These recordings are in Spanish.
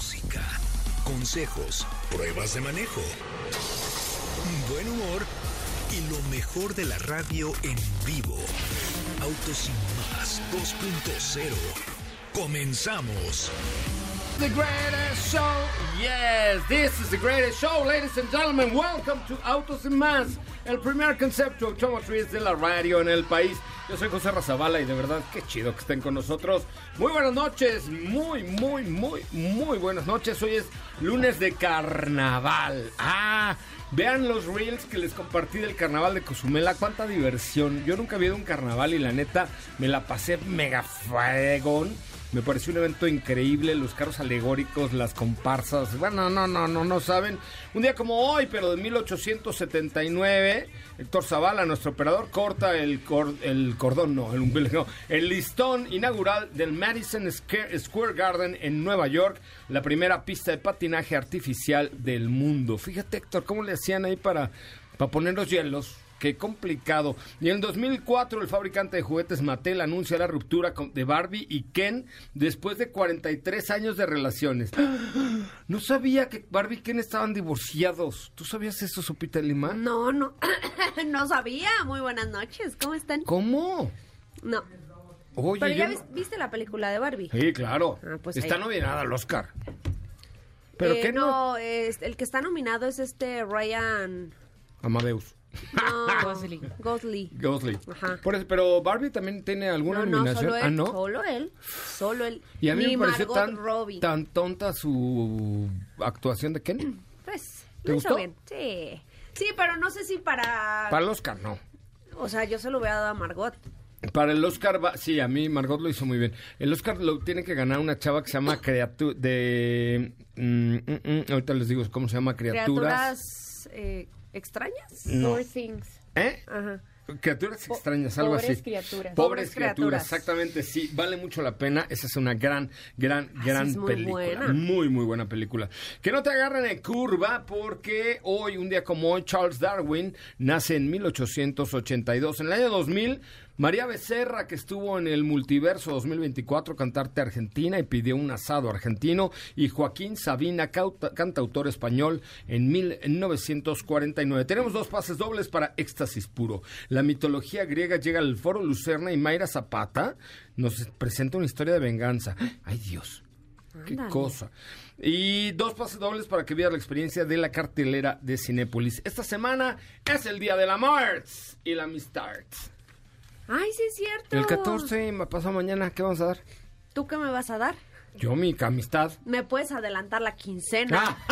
música, consejos, pruebas de manejo, buen humor y lo mejor de la radio en vivo. Autos sin más 2.0. Comenzamos. The greatest show. Yes, this is the greatest show, ladies and gentlemen. Welcome to Autos y Más, el primer concepto automotriz de la radio en el país. Yo soy José Razabala y de verdad qué chido que estén con nosotros. Muy buenas noches, muy, muy, muy, muy buenas noches. Hoy es lunes de carnaval. Ah, vean los reels que les compartí del carnaval de Cozumela. Cuánta diversión. Yo nunca había ido un carnaval y la neta me la pasé mega fregón. Me pareció un evento increíble, los carros alegóricos, las comparsas. Bueno, no, no, no, no saben. Un día como hoy, pero de 1879, Héctor Zavala, nuestro operador, corta el, el cordón, no el, no, el listón inaugural del Madison Square Square Garden en Nueva York, la primera pista de patinaje artificial del mundo. Fíjate, Héctor, cómo le hacían ahí para, para poner los hielos. Qué complicado. Y en 2004 el fabricante de juguetes Mattel anuncia la ruptura de Barbie y Ken después de 43 años de relaciones. No sabía que Barbie y Ken estaban divorciados. ¿Tú sabías eso, Sopita Lima? No, no, no sabía. Muy buenas noches, ¿cómo están? ¿Cómo? No. Oye, Pero ya viste la película de Barbie. Sí, claro. Ah, pues Está ahí. nominada al Oscar. ¿Pero Eh, qué no? no? es- el que está nominado es este Ryan Amadeus. No, Gosling. Gosling. Gosling. Ajá. Por eso- pero Barbie también tiene alguna No, no, nominación. solo él. ah, no. Solo él. Solo él. Y a mí Ni me pareció Margot tan, Robbie. tan tonta su actuación de Ken. Pues, ¿Te gustó? bien. Sí. Sí, pero no sé si para... Para el Oscar, no. O sea, yo se lo hubiera dado a Margot. Para el Oscar, va- sí, a mí Margot lo hizo muy bien. El Oscar lo tiene que ganar una chava que se llama Criatura. De. mm, mm, mm, ahorita les digo cómo se llama Criaturas. Criaturas eh, extrañas. No. Poor Things. ¿Eh? Ajá. Criaturas extrañas, algo pobres así. criaturas. Pobres Pobres criaturas, criaturas. exactamente, sí, vale mucho la pena. Esa es una gran, gran, Ah, gran muy película. buena. Muy, muy buena película. Que no te agarren en curva porque hoy, un día como hoy, Charles Darwin nace en 1882. En el año 2000, María Becerra, que estuvo en el Multiverso 2024, cantarte argentina y pidió un asado argentino. Y Joaquín Sabina, cauta- cantautor español, en 1949. Tenemos dos pases dobles para Éxtasis Puro. La mitología griega llega al Foro Lucerna y Mayra Zapata nos presenta una historia de venganza. ¡Ay, Dios! ¡Qué cosa! Y dos pases dobles para que vivas la experiencia de la cartelera de Cinépolis. Esta semana es el Día de la Marts y la Amistad. Ay, sí es cierto. El 14, me pasa mañana, ¿qué vamos a dar? ¿Tú qué me vas a dar? Yo, mi amistad. Me puedes adelantar la quincena.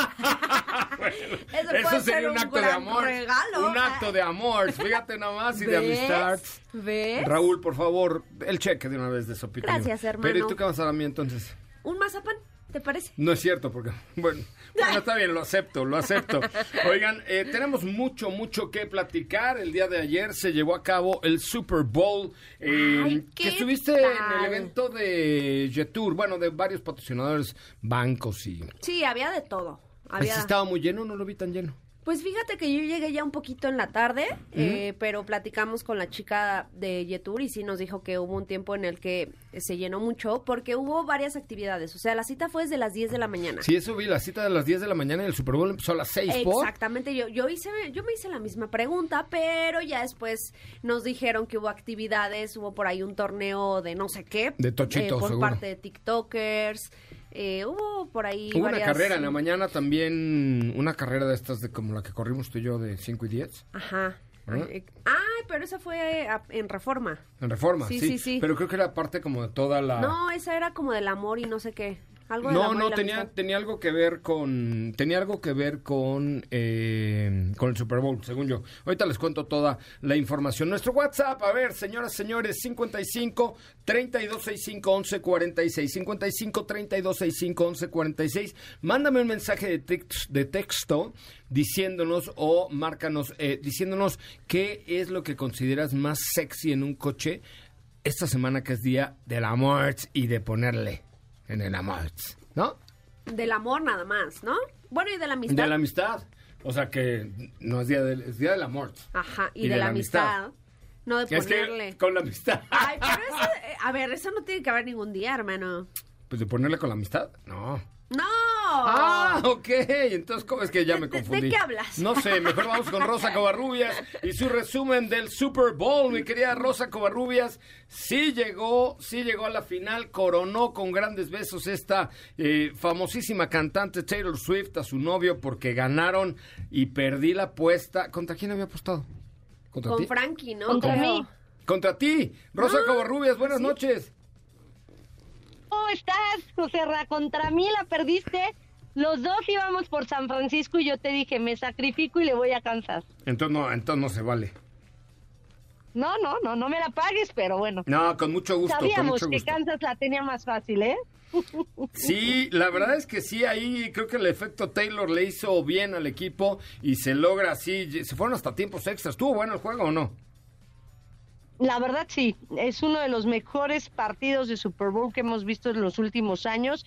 Eso, puede ser sería un un acto de amor. regalo. Un acto de amor. Fíjate nomás y de amistad. ¿Ves? Raúl, por favor, el cheque de una vez de Sopita. Gracias, hermano. Pero ¿y tú qué vas a dar a mí entonces? ¿Un mazapán? ¿Te parece? No es cierto, porque, bueno, bueno, está bien, lo acepto, lo acepto. Oigan, eh, tenemos mucho, mucho que platicar. El día de ayer se llevó a cabo el Super Bowl, eh, Ay, que ¿qué estuviste en el evento de Jetour, bueno, de varios patrocinadores, bancos y... Sí, había de todo. Había... sí estaba muy lleno, no lo vi tan lleno. Pues fíjate que yo llegué ya un poquito en la tarde, eh, pero platicamos con la chica de Yetur y sí nos dijo que hubo un tiempo en el que se llenó mucho porque hubo varias actividades. O sea, la cita fue desde las 10 de la mañana. Sí, eso vi, la cita de las 10 de la mañana y el Super Bowl empezó a las 6, ¿por? Exactamente, yo, yo hice, yo me hice la misma pregunta, pero ya después nos dijeron que hubo actividades, hubo por ahí un torneo de no sé qué, De tochito, eh, por seguro. parte de TikTokers, Eh, hubo por ahí Hubo una carrera en la mañana también, una carrera de estas de como la que corrimos tú y yo de 5 y 10. Ajá. ¿Ah? Ay, pero esa fue a- en Reforma. En Reforma, Sí, sí, sí, sí. Pero creo que era parte como de toda la... No, esa era como del amor y no sé qué. Algo No, no, tenía, amistad. tenía algo que ver con, tenía algo que ver con, eh, con el Super Bowl, según yo. Ahorita les cuento toda la información. Nuestro WhatsApp, a ver, señoras, señores, 55 3265 1146, 55 3265 1146. Mándame un mensaje de, de texto diciéndonos o márcanos, eh, diciéndonos qué es lo que consideras más sexy en un coche esta semana que es día del amor y de ponerle en el amor, ¿no? Del amor nada más, ¿no? Bueno, y de la amistad. De la amistad. O sea que no es día del, es día del amor. Ajá, y, de, la amistad. No de Es ponerle. que con la amistad. Ay, pero eso, eh, a ver, eso no tiene que haber ningún día, hermano. Pues de ponerle con la amistad, no. ¡No! Ah, ok. Entonces, ¿cómo es que ya me ¿De- de- confundí? qué hablas? No sé, mejor vamos con Rosa Covarrubias y su resumen del Super Bowl. Mi querida Rosa Covarrubias, sí llegó, sí llegó a la final, coronó con grandes besos esta eh, famosísima cantante Taylor Swift a su novio porque ganaron y perdí la apuesta. ¿Contra quién había apostado? ¿Contra Con ti? Frankie, ¿no? Contra mí. Contra ti, Rosa Ah, Covarrubias, buenas noches. ¿Cómo estás, José Ra? Contra mí la perdiste. Los dos íbamos por San Francisco y yo te dije, me sacrifico y le voy a Kansas. Entonces no, entonces no se vale. No, no, no, no me la pagues, pero bueno. No, con mucho gusto, con Sabíamos mucho que. Kansas la tenía más fácil, ¿eh? Sí, la verdad es que sí, ahí creo que el efecto Taylor le hizo bien al equipo y se logra así. Se fueron hasta tiempos extras. ¿Estuvo bueno el juego o no? La verdad sí, es uno de los mejores partidos de Super Bowl que hemos visto en los últimos años.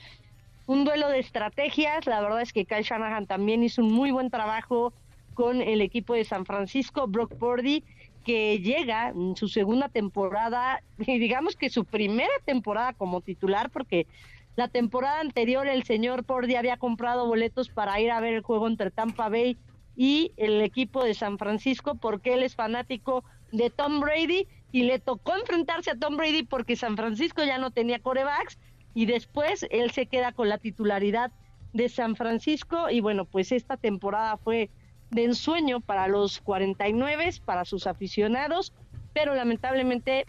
Un duelo de estrategias, la verdad es que Kyle Shanahan también hizo un muy buen trabajo con el equipo de San Francisco, Brock Purdy, que llega en su segunda temporada, y digamos que su primera temporada como titular, porque la temporada anterior el señor Purdy había comprado boletos para ir a ver el juego entre Tampa Bay y el equipo de San Francisco, porque él es fanático de Tom Brady y le tocó enfrentarse a Tom Brady porque San Francisco ya no tenía corebacks y después él se queda con la titularidad de San Francisco y bueno, pues esta temporada fue de ensueño para los 49, para sus aficionados, pero lamentablemente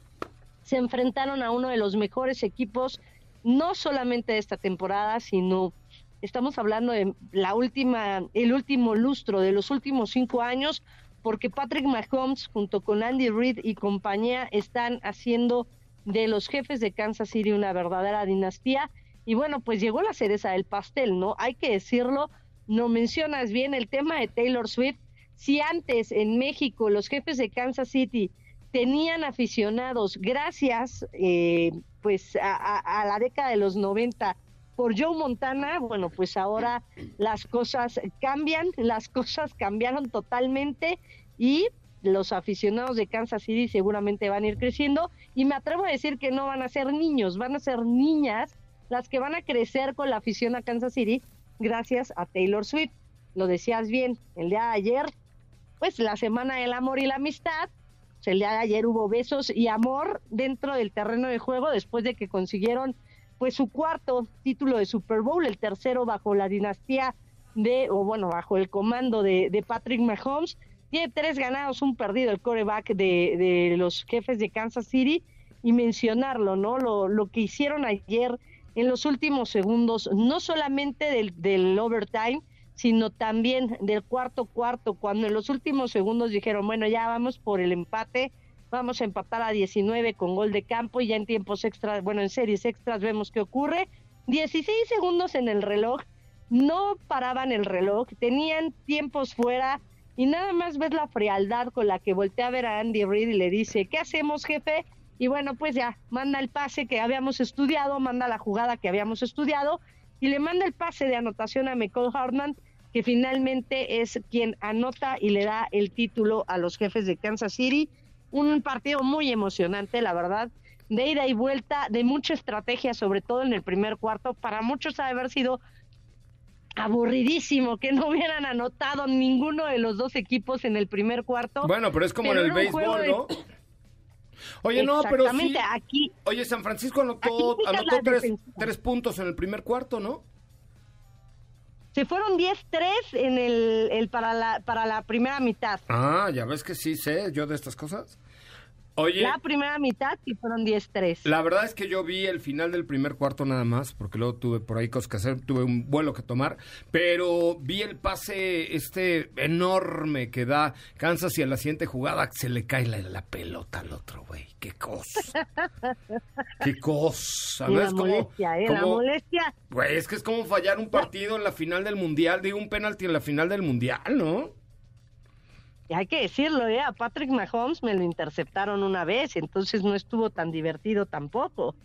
se enfrentaron a uno de los mejores equipos, no solamente de esta temporada, sino estamos hablando de la última, el último lustro de los últimos cinco años, porque Patrick Mahomes junto con Andy Reid y compañía están haciendo de los jefes de Kansas City una verdadera dinastía. Y bueno, pues llegó la cereza del pastel, ¿no? Hay que decirlo, no mencionas bien el tema de Taylor Swift. Si antes en México los jefes de Kansas City tenían aficionados gracias eh, pues a, a- la década de los 90 por Joe Montana, bueno, pues ahora las cosas cambian, las cosas cambiaron totalmente y los aficionados de Kansas City seguramente van a ir creciendo y me atrevo a decir que no van a ser niños, van a ser niñas las que van a crecer con la afición a Kansas City gracias a Taylor Swift. Lo decías bien, el día de ayer, pues la semana del amor y la amistad, pues, el día de ayer hubo besos y amor dentro del terreno de juego después de que consiguieron pues su cuarto título de Super Bowl, el tercero bajo la dinastía de, o bueno, bajo el comando de, de Patrick Mahomes. Tiene tres ganados, un perdido el coreback de, de los jefes de Kansas City y mencionarlo, ¿no? Lo, lo que hicieron ayer en los últimos segundos, no solamente del, del overtime, sino también del cuarto cuarto, cuando en los últimos segundos dijeron, bueno, ya vamos por el empate, vamos a empatar a 19 con gol de campo y ya en tiempos extras, bueno, en series extras vemos qué ocurre. 16 segundos en el reloj, no paraban el reloj, tenían tiempos fuera y nada más ves la frialdad con la que voltea a ver a Andy Reid y le dice, ¿qué hacemos, jefe? Y bueno, pues ya, manda el pase que habíamos estudiado, manda la jugada que habíamos estudiado y le manda el pase de anotación a Michael Hartman, que finalmente es quien anota y le da el título a los jefes de Kansas City. Un partido muy emocionante, la verdad, de ida y vuelta, de mucha estrategia, sobre todo en el primer cuarto. Para muchos ha de haber sido aburridísimo que no hubieran anotado ninguno de los dos equipos en el primer cuarto. Bueno, pero es como Pero en el béisbol, ¿no? de- Oye, no, pero sí. Aquí Oye, San Francisco anotó, anotó tres, tres puntos en el primer cuarto, ¿no? Se fueron 10-3 en el, el para la para la primera mitad. Ah, ya ves que sí sé yo de estas cosas. Oye, La primera mitad sí fueron 10-3. la verdad es que yo vi el final del primer cuarto nada más, porque luego tuve por ahí cosas que hacer, tuve un vuelo que tomar, pero vi el pase este enorme que da Kansas y a la siguiente jugada se le cae la, la pelota al otro, güey. Qué cosa. Qué cosa. Y ¿no? la Es como, ¿eh? La molestia. Güey, es que es como fallar un partido en la final del mundial, digo un penalti en la final del mundial, ¿no? Y hay que decirlo, ¿eh? A Patrick Mahomes me lo interceptaron una vez, entonces no estuvo tan divertido tampoco.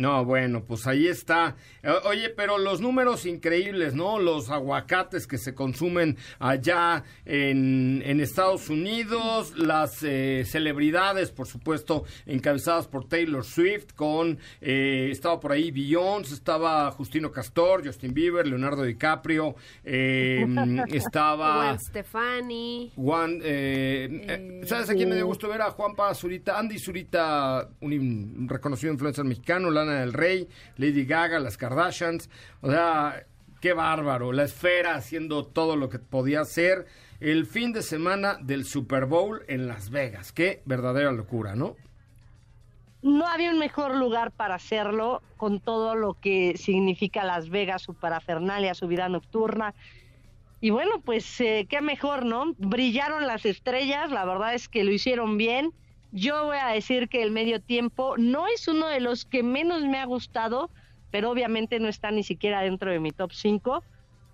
No, bueno, pues ahí está. Oye, pero los números increíbles, ¿no? Los aguacates que se consumen allá en, en Estados Unidos, las eh, celebridades, por supuesto, encabezadas por Taylor Swift, con, eh, estaba por ahí Beyoncé, estaba Justino Castor, Justin Bieber, Leonardo DiCaprio, eh, estaba... Gwen Stefani. Juan, eh, eh, ¿sabes a quién me dio gusto ver? A Juanpa Zurita, Andy Zurita, un, un reconocido influencer mexicano, Lana del Rey, Lady Gaga, las Kardashians. O sea, qué bárbaro. La esfera haciendo todo lo que podía hacer. El fin de semana del Super Bowl en Las Vegas. Qué verdadera locura, ¿no? No había un mejor lugar para hacerlo con todo lo que significa Las Vegas, su parafernalia, su vida nocturna. Y bueno, pues eh, qué mejor, ¿no? Brillaron las estrellas, la verdad es que lo hicieron bien. Yo voy a decir que el medio tiempo no es uno de los que menos me ha gustado, pero obviamente no está ni siquiera dentro de mi top 5.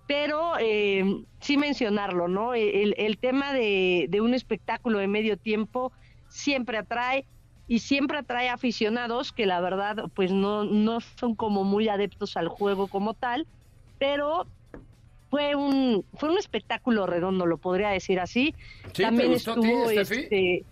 Pero eh, sí mencionarlo, ¿no? El, el tema de, de un espectáculo de medio tiempo siempre atrae y siempre atrae aficionados que la verdad pues no, no son como muy adeptos al juego como tal, pero fue un fue un espectáculo redondo, lo podría decir así. ¿te También gustó a ti, estuvo este,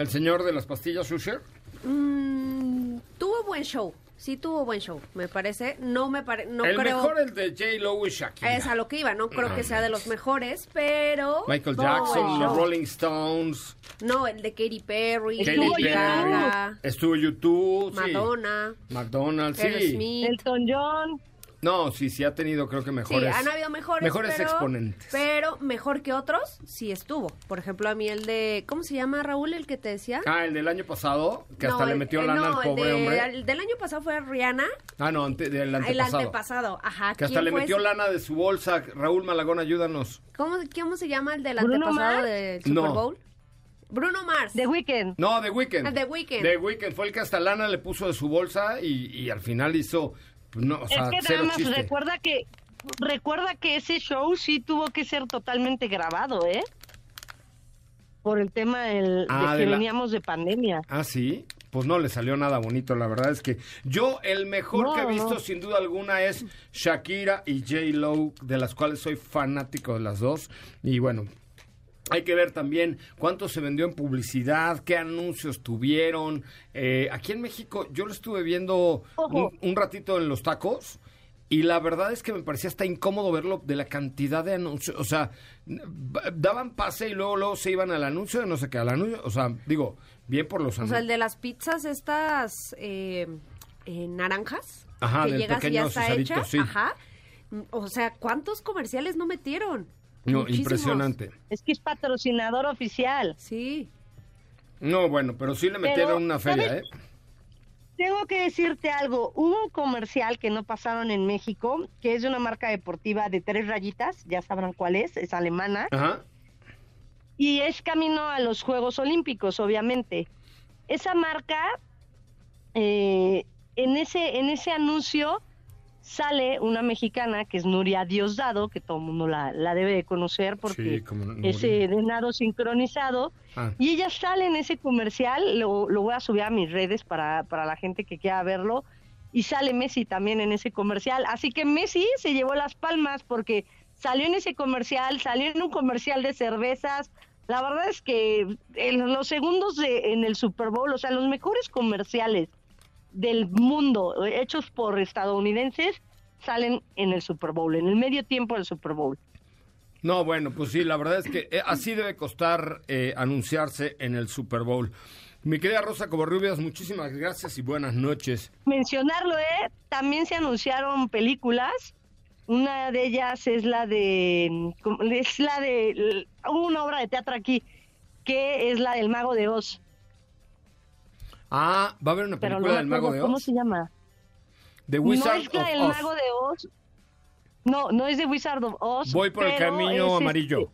El señor de las pastillas Usher. Mm, tuvo buen show. Sí tuvo buen show, me parece. No me pare, no el creo mejor el de J. Lo y Shakira. es a lo que iba, no creo que sea de los mejores, pero Michael Jackson, los. Rolling Stones, No, el de Katy Perry, Katy Perry, Gaga, estuvo YouTube, sí. Madonna, McDonald's, sí. Elton John, No, sí, sí ha tenido creo que Sí, mejores. han habido mejores, mejores pero, exponentes. Pero mejor que otros, sí estuvo. Por ejemplo, a mí el de, ¿cómo se llama Raúl el que te decía? Ah, el del año pasado, que No, hasta le metió eh, lana no, al el pobre de- hombre. El del año pasado fue Rihanna. Ah, no, ante- del El antepasado. antepasado, ajá. Que hasta ¿quién le metió ese? lana de su bolsa. Raúl Malagón, ayúdanos. ¿Cómo, ¿Cómo se llama el del ¿Bruno antepasado Mars? del Super No. Bowl? Bruno Mars. The Weeknd. No, The Weeknd. Ah, The Weeknd. The Weeknd fue el que hasta lana le puso de su bolsa y, y al final hizo, no, o sea, es que cero nada más chiste. recuerda que recuerda que ese show sí tuvo que ser totalmente grabado, ¿eh? Por el tema del, Ah, de de que la- veníamos de pandemia. Ah, sí. Pues no le salió nada bonito, la verdad es que yo el mejor No, que he visto no. sin duda alguna es Shakira y J. Lo, de las cuales soy fanático de las dos. Y bueno, hay que ver también cuánto se vendió en publicidad, qué anuncios tuvieron. Eh, aquí en México yo lo estuve viendo un, un ratito en los tacos. Y la verdad es que me parecía hasta incómodo verlo de la cantidad de anuncios. O sea, daban pase y luego, luego se iban al anuncio de no sé qué, al anuncio. O sea, digo, bien por los O anuncios. sea, el de las pizzas estas eh, eh, naranjas. Ajá, que llegas y ya está hecha. sí. Ajá. O sea, ¿cuántos comerciales no metieron? No, Muchísimos. impresionante. Es que es patrocinador oficial. Sí. No, bueno, pero sí le Pero, metieron una feria, ¿sabes? ¿eh? Tengo que decirte algo. Hubo un comercial que no pasaron en México, que es de una marca deportiva de tres rayitas, ya sabrán cuál es, es alemana, Ajá. y es camino a los Juegos Olímpicos, obviamente. Esa marca, eh, en, ese, en ese anuncio sale una mexicana que es Nuria Diosdado, que todo el mundo la, la debe de conocer porque Sí, es eh, de nado sincronizado. Ah. Y ella sale en ese comercial, lo, lo voy a subir a mis redes para, para la gente que quiera verlo. Y sale Messi también en ese comercial. Así que Messi se llevó las palmas porque salió en ese comercial, salió en un comercial de cervezas. La verdad es que en los segundos de, en el Super Bowl, o sea, los mejores comerciales del mundo hechos por estadounidenses salen en el Super Bowl, en el medio tiempo del Super Bowl. No, bueno, pues sí, la verdad es que eh, así debe costar eh, anunciarse en el Super Bowl. Mi querida Rosa Covarrubias, muchísimas gracias y buenas noches. Mencionarlo, ¿eh? También se anunciaron películas. Una de ellas es la de. Es la de. Una obra de teatro aquí, que es la del Mago de Oz. Ah, va a haber una película no del Mago acuerdo de ¿Cómo Oz. se llama? The no Wizard es la of Oz. Mago de Oz. No, no es de Wizard of Oz. Voy por el camino es amarillo.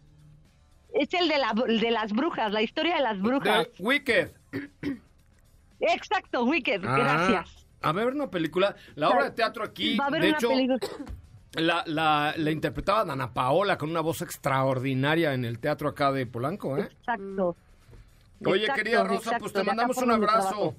este- es el de, la, el de las brujas, la historia de las brujas. The Wicked. Exacto, Wicked, Ah, gracias. A ver una película. La obra de teatro aquí, Va a haber de una hecho, película. la, la, la interpretaba Dana Paola con una voz extraordinaria en el teatro acá de Polanco, ¿eh? Exacto. Oye, Exacto, querida Rosa, exacto, pues te mandamos un abrazo.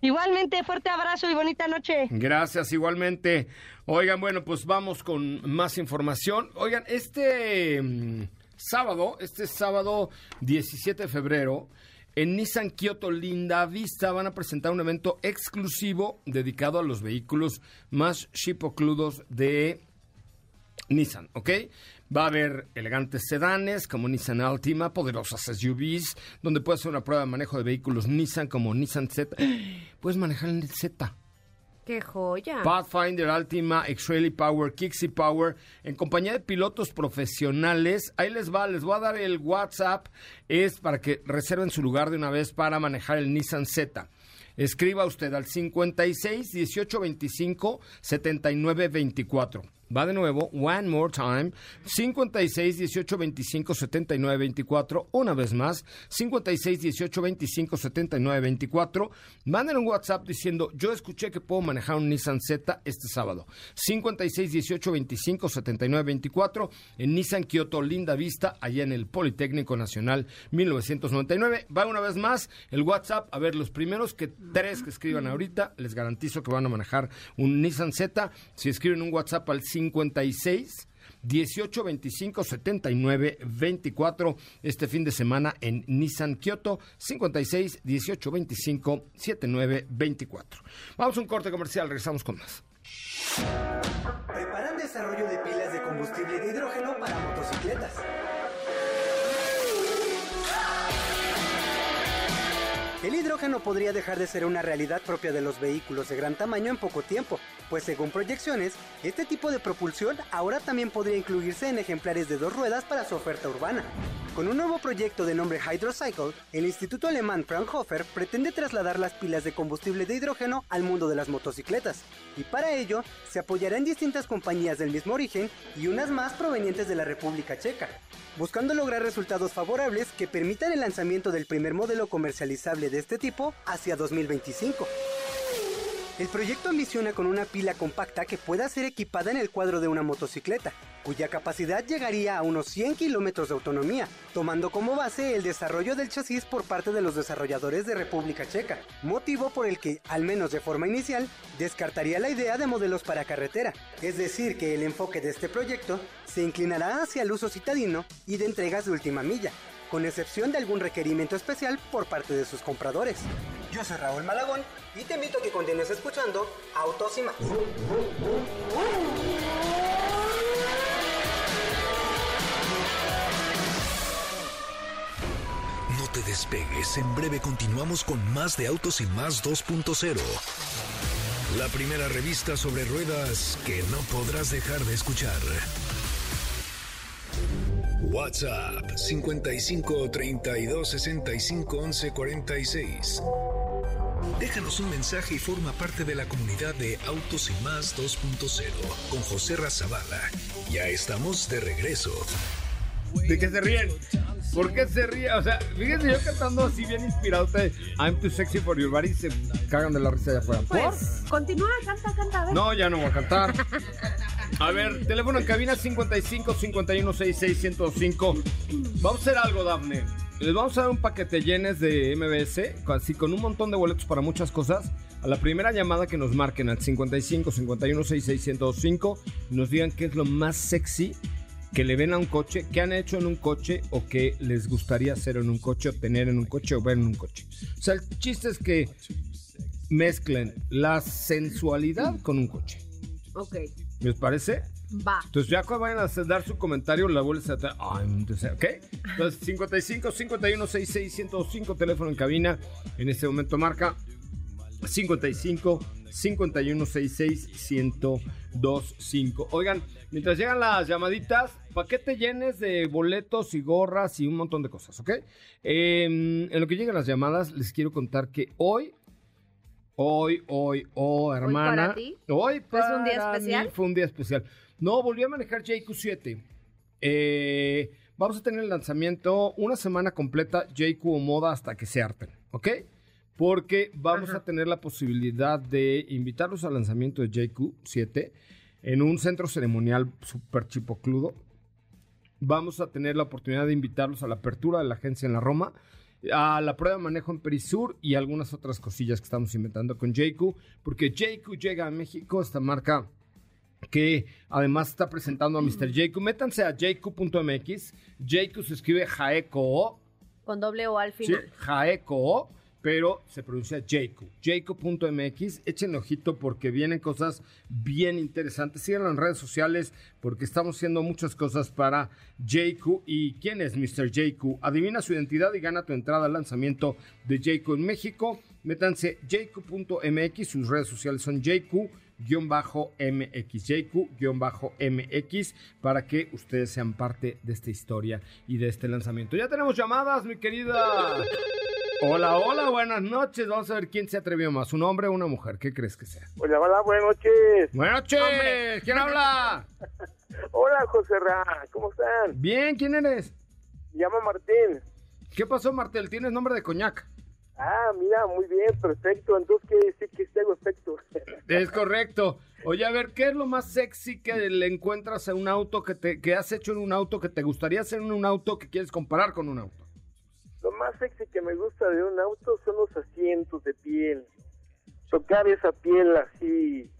Igualmente, fuerte abrazo y bonita noche. Gracias, igualmente. Oigan, bueno, pues vamos con más información. Oigan, este mm, sábado, este sábado 17 de febrero, en Nissan Kyoto Linda Vista van a presentar un evento exclusivo dedicado a los vehículos más chipocludos de Nissan, ¿ok? Va a haber elegantes sedanes como Nissan Altima, poderosas SUVs, donde puedes hacer una prueba de manejo de vehículos Nissan como Nissan Z. Puedes manejar el Z. ¡Qué joya! Pathfinder, Altima, X-Rally Power, Kixi Power, en compañía de pilotos profesionales. Ahí les va, les voy a dar el WhatsApp, es para que reserven su lugar de una vez para manejar el Nissan Z. Escriba usted al 56 18 25 79 24. Va de nuevo, one more time, 56 18 25 79 24. Una vez más, 56 18 25 79 24. Manden un WhatsApp diciendo, yo escuché que puedo manejar un Nissan Z este sábado. 56 18 25 79 24 en Nissan Kyoto Linda Vista, allá en el Politécnico Nacional 1999. Va una vez más el WhatsApp, a ver, los primeros que tres que escriban ahorita, les garantizo que van a manejar un Nissan Z. Si escriben un WhatsApp al 56 18 25 79 24 este fin de semana en Nissan Kyoto 56 18 25 79 24. Vamos a un corte comercial, regresamos con más. Preparan desarrollo de pilas de combustible de hidrógeno para motocicletas. El hidrógeno podría dejar de ser una realidad propia de los vehículos de gran tamaño en poco tiempo, pues según proyecciones, este tipo de propulsión ahora también podría incluirse en ejemplares de dos ruedas para su oferta urbana. Con un nuevo proyecto de nombre Hydrocycle, el instituto alemán Fraunhofer pretende trasladar las pilas de combustible de hidrógeno al mundo de las motocicletas, y para ello se apoyará en distintas compañías del mismo origen y unas más provenientes de la República Checa, buscando lograr resultados favorables que permitan el lanzamiento del primer modelo comercializable de este tipo hacia 2025. El proyecto ambiciona con una pila compacta que pueda ser equipada en el cuadro de una motocicleta, cuya capacidad llegaría a unos 100 kilómetros de autonomía, tomando como base el desarrollo del chasis por parte de los desarrolladores de República Checa, motivo por el que, al menos de forma inicial, descartaría la idea de modelos para carretera, es decir, que el enfoque de este proyecto se inclinará hacia el uso citadino y de entregas de última milla, con excepción de algún requerimiento especial por parte de sus compradores. Yo soy Raúl Malagón y te invito a que continúes escuchando Autos y más. No te despegues, en breve continuamos con más de Autos y más 2.0. La primera revista sobre ruedas que no podrás dejar de escuchar. WhatsApp 55 32 65 11 46. Déjanos un mensaje y forma parte de la comunidad de Autos y Más 2.0 con José Razabala. Ya estamos de regreso. ¿De qué se ríen? ¿Por qué se ríen? O sea, fíjense yo cantando así bien inspirado. Ustedes, I'm too sexy for your body. Se cagan de la risa allá afuera. ¿Por? Pues, continúa, canta, canta, a ver. No, ya no voy a cantar. A ver, teléfono en cabina 55 51 66 105. Vamos a hacer algo, Dafne. Les vamos a dar un paquete llenes de MBS, así con un montón de boletos para muchas cosas. A la primera llamada que nos marquen al 55 51 66 105 y nos digan qué es lo más sexy que le ven a un coche, qué han hecho en un coche o qué les gustaría hacer en un coche o tener en un coche o ver en un coche. O sea, el chiste es que mezclen la sensualidad con un coche. Ok. ¿Les parece? Va. Entonces ya cuando vayan a dar su comentario, la vuelves a. Ay, entonces, ¿ok? Entonces 55 51 66 105 teléfono en cabina. En este momento marca 55 51 66 1025. Oigan, mientras llegan las llamaditas, paquete llenes de boletos y gorras y un montón de cosas, ¿ok? Eh, en lo que llegan las llamadas, les quiero contar que hoy, hoy, hoy, oh, hermana. para ti? Hoy ¿Fue un día para especial? mí Fue un día especial. No, volví a manejar JQ7. Eh, vamos a tener el lanzamiento una semana completa JQ o Moda hasta que se harten, ¿ok? Porque vamos a tener la posibilidad de invitarlos al lanzamiento de JQ7 en un centro ceremonial súper chipocludo. Vamos a tener la oportunidad de invitarlos a la apertura de la agencia en la Roma, a la prueba de manejo en Perisur y algunas otras cosillas que estamos inventando con JQ, porque JQ llega a México, esta marca que además está presentando a Mr. JQ. Métanse a jq.mx. JQ se escribe Jaeco, Con doble O al sí, final. Jaeco, pero se pronuncia JQ. JQ.mx. Echen ojito porque vienen cosas bien interesantes. Síganlo en redes sociales porque estamos haciendo muchas cosas para JQ. ¿Y quién es Mr. JQ? Adivina su identidad y gana tu entrada al lanzamiento de JQ en México. Métanse jq.mx. Sus redes sociales son JQ. MX, para que ustedes sean parte de esta historia y de este lanzamiento. Ya tenemos llamadas, mi querida. Hola, hola, buenas noches. Vamos a ver quién se atrevió más, un hombre o una mujer. ¿Qué crees que sea? Hola, hola, buenas noches. Buenas noches. ¿Quién habla? Hola, José Ra, ¿cómo están? Bien, ¿quién eres? Me llamo Martín. ¿Qué pasó, Martel? Tienes nombre de coñac. Ah, mira, muy bien, perfecto. Entonces, ¿qué decir que esté perfecto? Es correcto. Oye, a ver, ¿qué es lo más sexy que le encuentras a un auto que te que has hecho en un auto que te gustaría hacer en un auto que quieres comparar con un auto? Lo más sexy que me gusta de un auto son los asientos de piel. Tocar esa piel así,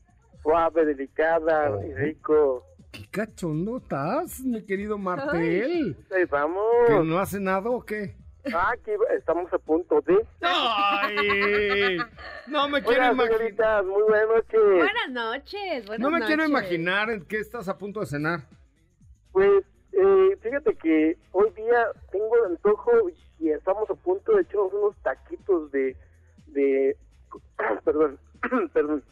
suave, delicada y rico. ¿Qué cachondo estás, mi querido Martel? Ahí vamos. ¿Que no hace nada o qué? Ah, que estamos a punto de... ¡Ay! No me quiero imaginar. muy buenas noches. Buenas noches. Buenas No me quiero imaginar en qué estás a punto de cenar. Pues eh, fíjate que hoy día tengo el antojo y estamos a punto de echarnos unos taquitos de, de perdón, perdón,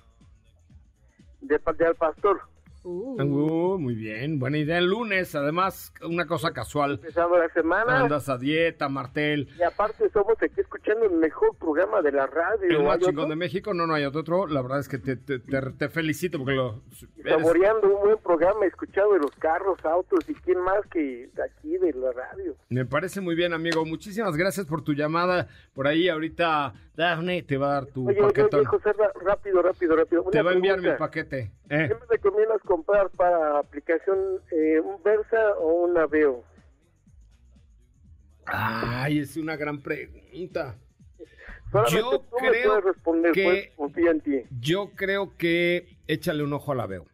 de, de al pastor. Uh, Uh, muy bien, buena idea. El lunes, además, una cosa casual. Empezando la semana Andas a dieta, Martel. y aparte estamos aquí escuchando el mejor programa de la radio. El más ¿hay chingón de México, no, no hay otro. La verdad es que te, te- te- te felicito porque lo. eres- Saboreando un buen programa, escuchado de los carros, autos y quién más que de aquí de la radio. me parece muy bien, amigo. Muchísimas gracias por tu llamada. Por ahí, ahorita, Daphne te va a dar tu Oye, oye, José, rápido, rápido, rápido. Te va a enviar mi paquete. ¿eh? ¿Qué me recomiendas comprar para aplicación eh, un Versa o un Aveo? Ay, es una gran pregunta. Solamente Yo tú me creo puedes responder, que- pues en ti. Yo creo que échale un ojo al Aveo.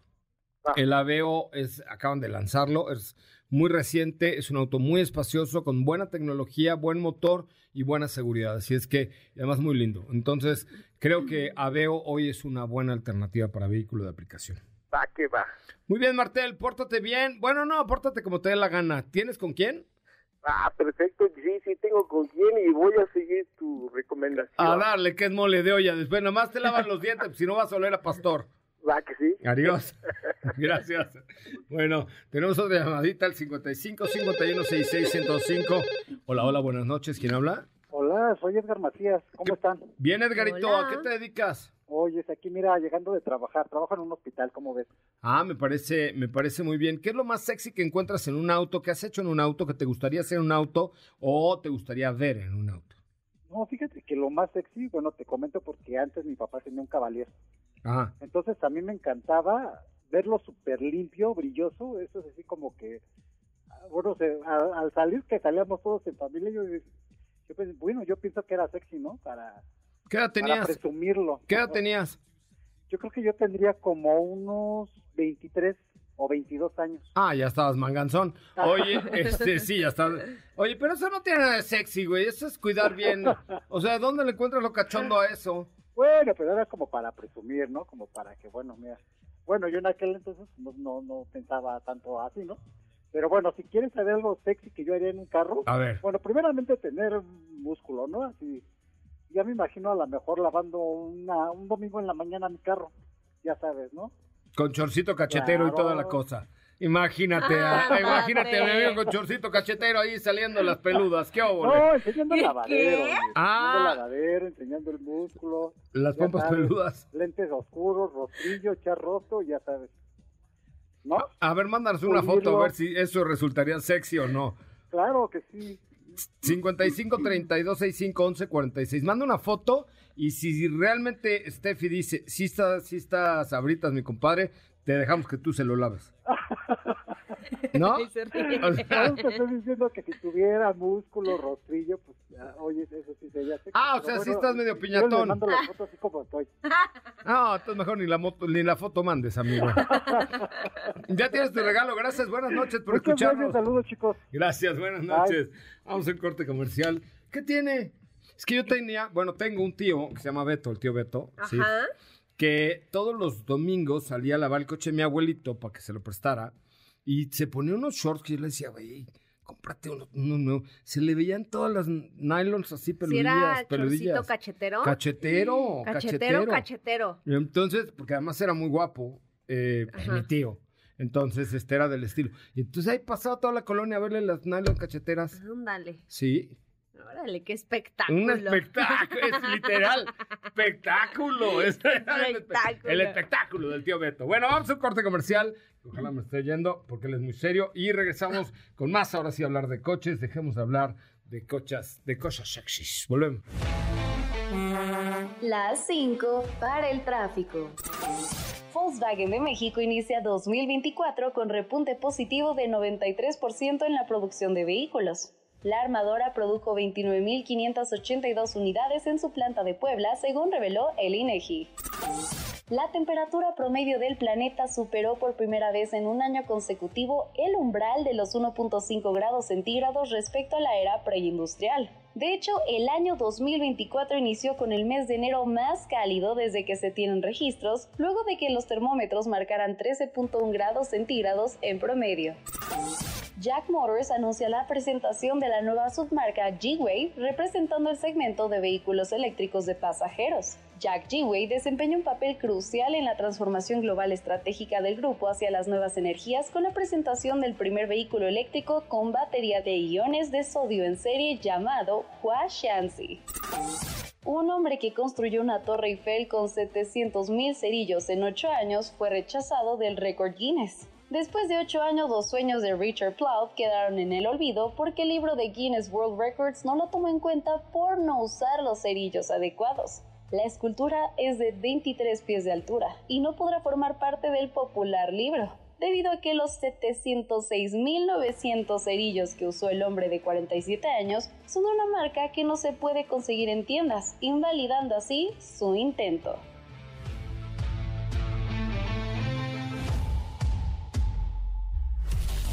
Ah. El Aveo es, acaban de lanzarlo, es muy reciente, es un auto muy espacioso, con buena tecnología, buen motor y buena seguridad. Así es que, además muy lindo. Entonces, creo que Aveo hoy es una buena alternativa para vehículo de aplicación. Va que va. Muy bien, Martel, pórtate bien. Bueno, no, pórtate como te dé la gana. ¿Tienes con quién? Ah, perfecto. Sí, sí, tengo con quién y voy a seguir tu recomendación. A darle, que es mole de olla. Después nomás te lavas los dientes, si no vas a oler a pastor. Va que sí. Adiós. Gracias. Bueno, tenemos otra llamadita al 55 51 66 105. Hola, hola, buenas noches. ¿Quién habla? Hola, soy Edgar Macías. ¿Cómo están? Bien, Edgarito, Hola. ¿a qué te dedicas? Oye, aquí mira, llegando de trabajar. Trabajo en un hospital, ¿cómo ves? Ah, me parece, me parece muy bien. ¿Qué es lo más sexy que encuentras en un auto? ¿Qué has hecho en un auto? ¿Que te gustaría hacer en un auto? ¿O te gustaría ver en un auto? No, fíjate que lo más sexy, bueno, te comento porque antes mi papá tenía un Cavalier. Entonces a mí me encantaba verlo súper limpio, brilloso. Eso es así como que, ah, bueno, se- a- al salir que salíamos todos en familia, yo, yo pensé, bueno, yo pienso que era sexy, ¿no? Para, ¿qué edad para tenías? presumirlo. ¿Qué edad tenías? Yo creo que yo tendría como unos 23 o 22 años. Ah, ya estabas manganzón. Oye, este, sí, ya estás. Oye, pero eso no tiene nada de sexy, güey. Eso es cuidar bien. O sea, ¿dónde le encuentras lo cachondo a eso? Bueno, pero era como para presumir, ¿no? Como para que, bueno, mira, Bueno, yo en aquel entonces no, no, no pensaba tanto así, ¿no? Pero bueno, si quieres saber algo sexy que yo haría en un carro, A ver. bueno, primeramente tener músculo, ¿no? Así, ya me imagino a lo mejor lavando una, un domingo en la mañana mi carro, ya sabes, ¿no? Con chorcito cachetero y toda la cosa. Imagínate, a- Ah, imagínate a mi amigo con chorcito cachetero ahí saliendo las peludas. ¿Qué óvole? No, enseñando el lavadero, Ah. enseñando el lavadero, enseñando el músculo. Las pompas sabes, peludas. Lentes oscuros, rostrillo, echar rostro, ya sabes. ¿No? A ver, mándanos una foto a ver si eso resultaría sexy o no. Claro que sí. 55 32 65 11 46. Manda una foto y si realmente Steffi dice, sí está, sí está sabritas, mi compadre, te dejamos que tú se lo laves. ¿No? Y se ríe. O sea, Por eso te estoy diciendo que si tuviera músculo, rostrillo, pues, ah, oye, eso sí sería sexy. Ah, o Pero sea, sí estás medio Yo piñatón. le mando la foto así como estoy. no, entonces mejor ni la, moto, ni la foto mandes, amigo. ya tienes tu regalo. Gracias, buenas noches por Muchas escucharnos. gracias, saludos, chicos. Gracias, buenas noches. Vamos a un corte comercial. ¿Qué tiene? Es que yo tenía, bueno, tengo un tío que se llama Beto, el tío Beto, ¿sí? Que todos los domingos salía a lavar el coche de mi abuelito para que se lo prestara y se ponía unos shorts que yo le decía, güey, cómprate uno, nuevo. Se le veían todas las nylons así peludillas, peludillas. cachetero. Cachetero, Cachetero, cachetero. Y Entonces, porque además era muy guapo, eh, Ajá. mi tío. Entonces, este era del estilo. Y entonces ahí pasaba toda la colonia a verle las nylon cacheteras. Ándale. Sí. Órale, qué espectáculo. Un espectáculo, es literal. Espectáculo. Es el, espe- Espectáculo. el espectáculo del tío Beto. Bueno, vamos a un corte comercial. Ojalá me esté yendo porque él es muy serio. Y regresamos con más. Ahora sí, hablar de coches. Dejemos de hablar de cochas, de cosas sexys. Volvemos. Las 5 para el tráfico. Volkswagen de México inicia 2024 con repunte positivo de 93% en la producción de vehículos. La armadora produjo 29.582 unidades en su planta de Puebla, según reveló el INEGI. La temperatura promedio del planeta superó por primera vez en un año consecutivo el umbral de los 1.5 grados centígrados respecto a la era preindustrial. De hecho, el año 2024 inició con el mes de enero más cálido desde que se tienen registros, luego de que los termómetros marcaran 13.1 grados centígrados en promedio. Jack Motors anuncia la presentación de la nueva submarca G-Way, representando el segmento de vehículos eléctricos de pasajeros. Jack G-Way desempeña un papel crucial en la transformación global estratégica del grupo hacia las nuevas energías con la presentación del primer vehículo eléctrico con batería de iones de sodio en serie llamado Hua Shanxi. Un hombre que construyó una torre Eiffel con 700.000 cerillos en 8 años fue rechazado del récord Guinness. Después de 8 años, los sueños de Richard Plout quedaron en el olvido porque el libro de Guinness World Records no lo tomó en cuenta por no usar los cerillos adecuados. La escultura es de 23 pies de altura y no podrá formar parte del popular libro, debido a que los 706.900 cerillos que usó el hombre de 47 años son una marca que no se puede conseguir en tiendas, invalidando así su intento.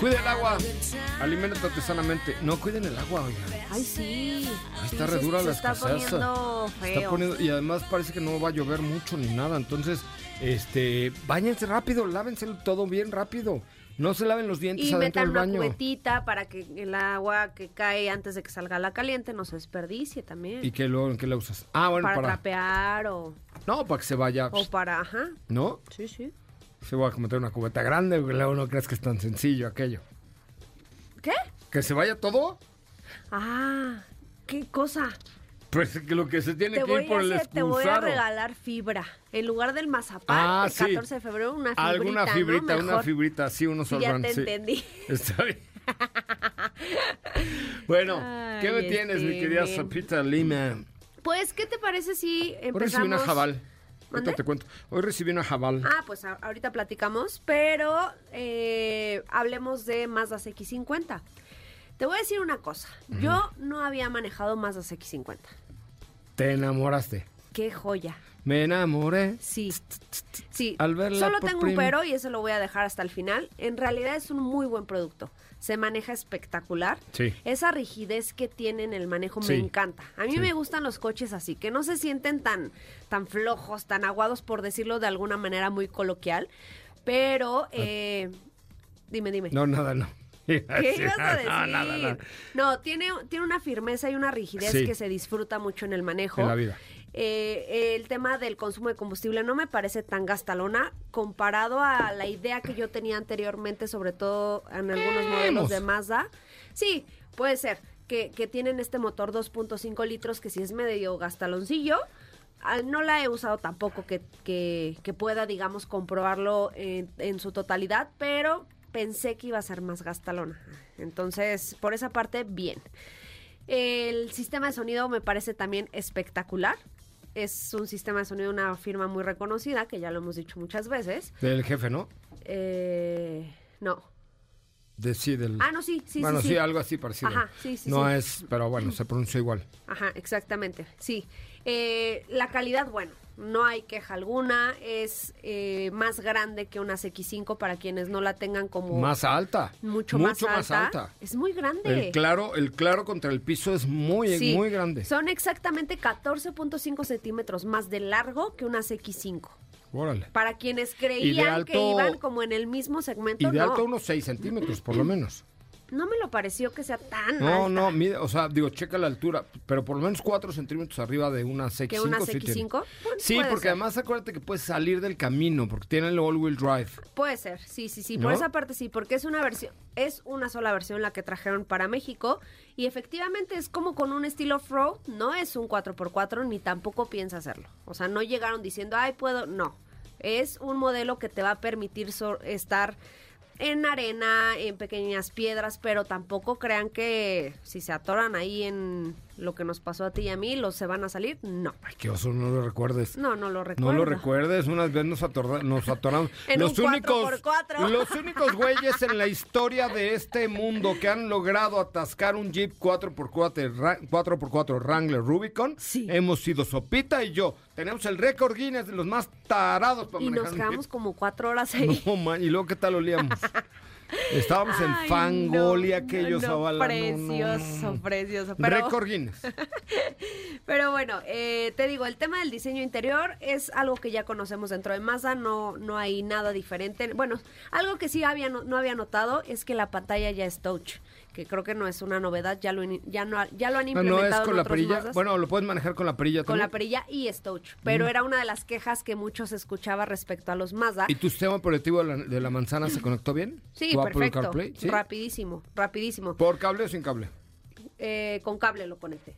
Cuide el agua. Aliméntate sanamente. No, cuiden el agua, oigan. Ay, sí. Está Sí, re se- dura se la está escasez. poniendo feo. Está poniendo- y además parece que no va a llover mucho ni nada. Entonces, este, bañense rápido, lávense todo bien rápido. No se laven los dientes Y adentro metan del una baño. cubetita para que el agua que cae antes de que salga la caliente no se desperdicie también. ¿Y qué luego en qué la usas? Ah, bueno, para, para. trapear o, No, para que se vaya. o para, ajá. ¿No? Sí, sí. Se va a meter una cubeta grande, porque luego no creas que es tan sencillo aquello. ¿Qué? ¿Que se vaya todo? Ah, qué cosa. Pues que lo que se tiene Te que voy, ir por a el hacer- te voy a excusado. regalar fibra. En lugar del mazapán, Ah, el sí. 14 de febrero, una fibrita, Alguna ¿no? fibrita, una Mejor. fibrita, sí, unos Sí, ya te sí. entendí. Está bien. bueno, ¿qué me tienes, mi este, querida. Sopita Lima? Pues, ¿qué te parece si Hoy recibí empezamos? una jabal. Ahorita te cuento. Hoy recibí una jabal. Ah, pues a- ahorita platicamos, pero eh, hablemos de Mazda CX-50. Te voy a decir una cosa. Yo no había manejado Mazda CX-50. Te enamoraste. Qué joya. Me enamoré. Sí. Sí. Al verla Solo tengo un pero y eso lo voy a dejar hasta el final. En realidad es un muy buen producto. Se maneja espectacular. Sí. Esa rigidez que tiene en el manejo Sí. me encanta. A mí Sí. me gustan los coches así, que no se sienten tan, tan flojos, tan aguados, por decirlo de alguna manera muy coloquial. Pero, eh, dime, dime. Ah. No, nada, no. ¿Qué ibas a decir? No, nada, nada. No, tiene, tiene una firmeza y una rigidez que se disfruta mucho en el manejo. En la vida. Eh, el tema del consumo de combustible no me parece tan gastalona comparado a la idea que yo tenía anteriormente, sobre todo en algunos modelos de Mazda. Sí, puede ser que, que tienen este motor 2.5 litros que sí es medio gastaloncillo. Ah, No la he usado tampoco que, que, que pueda, digamos, comprobarlo en, en su totalidad, pero pensé que iba a ser más gastalona. Entonces, por esa parte, bien. El sistema de sonido me parece también espectacular. Es un sistema de sonido de una firma muy reconocida, que ya lo hemos dicho muchas veces. Del jefe, ¿no? Eh, no. De, sí, del... Ah, no, sí, sí, bueno, sí, sí, sí. algo así parecido. Ajá, sí, sí, No sí. es, pero bueno, se pronuncia igual. Ajá, exactamente, sí. Eh, la calidad, bueno, no hay queja alguna. Es eh, más grande que una CX5 para quienes no la tengan como Más alta. mucho, más, alta. Es muy grande. El claro, el claro contra el piso es muy, Sí, muy grande. Son exactamente 14.5 centímetros más de largo que una CX5. Órale. Para quienes creían que iban como en el mismo segmento, Y de no. alto unos 6 centímetros, por lo menos. No me lo pareció que sea tan No, alta. no, mide, o sea, digo, checa la altura, pero por lo menos 4 centímetros arriba de una CX5. ¿Que una sí tiene. CX5? Bueno, Sí, porque ser. además acuérdate que puedes salir del camino, porque tiene el all-wheel drive. Puede ser, sí, sí, sí. ¿No? Por esa parte sí, porque es una versión, es una sola versión la que trajeron para México y efectivamente es como con un estilo off-road, no es un 4x4 ni tampoco piensa hacerlo. O sea, no llegaron diciendo, ay, puedo, no. Es un modelo que te va a permitir so- estar en arena, en pequeñas piedras, pero tampoco crean que si se atoran ahí en lo que nos pasó a ti y a mí, los se van a salir. No. Ay, qué oso, no lo recuerdes. No, no lo recuerdo. No lo recuerdes, unas veces nos, atorda- nos atoramos. En los un únicos, 4x4. los únicos güeyes en la historia de este mundo que han logrado atascar un Jeep 4x4, Ra- 4x4 Wrangler Rubicon, hemos sido Sopita y yo. Tenemos el récord Guinness de los más tarados para Y manejar nos quedamos como cuatro horas ahí. No, man, y luego qué tal olíamos. Estábamos en Ay, Fangoli, no, aquellos no, no, Precioso, precioso. Pero, Récord Guinness. pero bueno, eh, te digo, el tema del diseño interior es algo que ya conocemos dentro de Mazda, no, no hay nada diferente. Bueno, algo que sí había, no había notado es que la pantalla ya es touch, que creo que no es una novedad, ya lo, in- ya no, ya lo han implementado no es con en la perilla. Bueno, lo puedes manejar con la perilla con la también. perilla y es touch, pero Mm. era una de las quejas que muchos escuchaba respecto a los Mazda. ¿Y tu sistema operativo de la, de la manzana se conectó bien? Sí, ¿Tu Apple perfecto. CarPlay? ¿Sí? Rapidísimo, rapidísimo. ¿Por cable o sin cable? Eh, con cable lo conecté.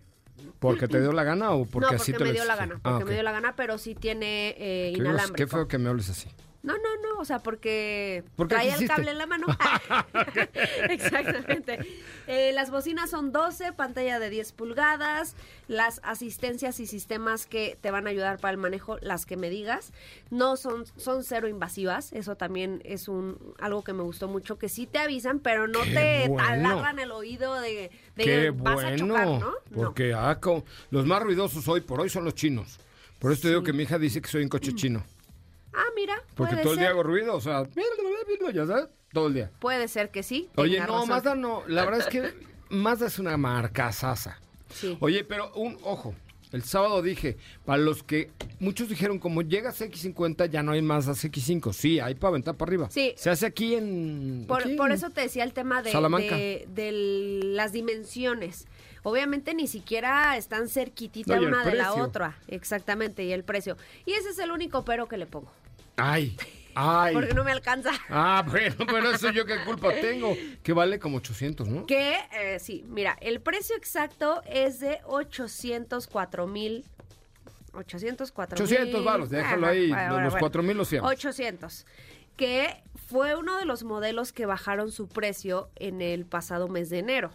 ¿Porque te dio la gana o porque no, así porque te me dio la gana, Ah, porque me dio la gana, pero sí tiene eh, inalámbrico. qué feo que me hables así. No, no, no, o sea, porque ¿Por qué traía el cable en la mano. Exactamente. Eh, las bocinas son 12, pantalla de 10 pulgadas, las asistencias y sistemas que te van a ayudar para el manejo, las que me digas, no son, son cero invasivas, eso también es un algo que me gustó mucho, que sí te avisan, pero no Qué te bueno. el oído de, de Qué vas a bueno. chocar, ¿no? No. Porque ah, co- los más ruidosos hoy por hoy son los chinos. Por eso te digo que mi hija dice que soy un coche chino. Ah, mira, Porque puede todo el día hago ruido, o sea, ya sabes, todo el día. Puede ser que sí. Oye, no, razón. Mazda no. La verdad es que Mazda es una marca sasa. Sí. Oye, pero un ojo. El sábado dije, para los que muchos dijeron, como llegas a X50 ya no hay más a X5. Sí, hay para aventar para arriba. Sí. Se hace aquí en... Por, aquí por en- eso te decía el tema de, Salamanca. de, de las dimensiones. Obviamente ni siquiera están cerquitita No, una de la otra. Exactamente, y el precio. Y ese es el único pero que le pongo. Ay, ay. Porque no me alcanza. Ah, bueno, pero eso yo qué culpa tengo. Que vale como 800, ¿no? Que, eh, sí, mira, el precio exacto es de 804 mil. 804 800 varos, déjalo ahí, los- los 4,000 los fiamos. 800. Que fue uno de los modelos que bajaron su precio en el pasado mes de enero.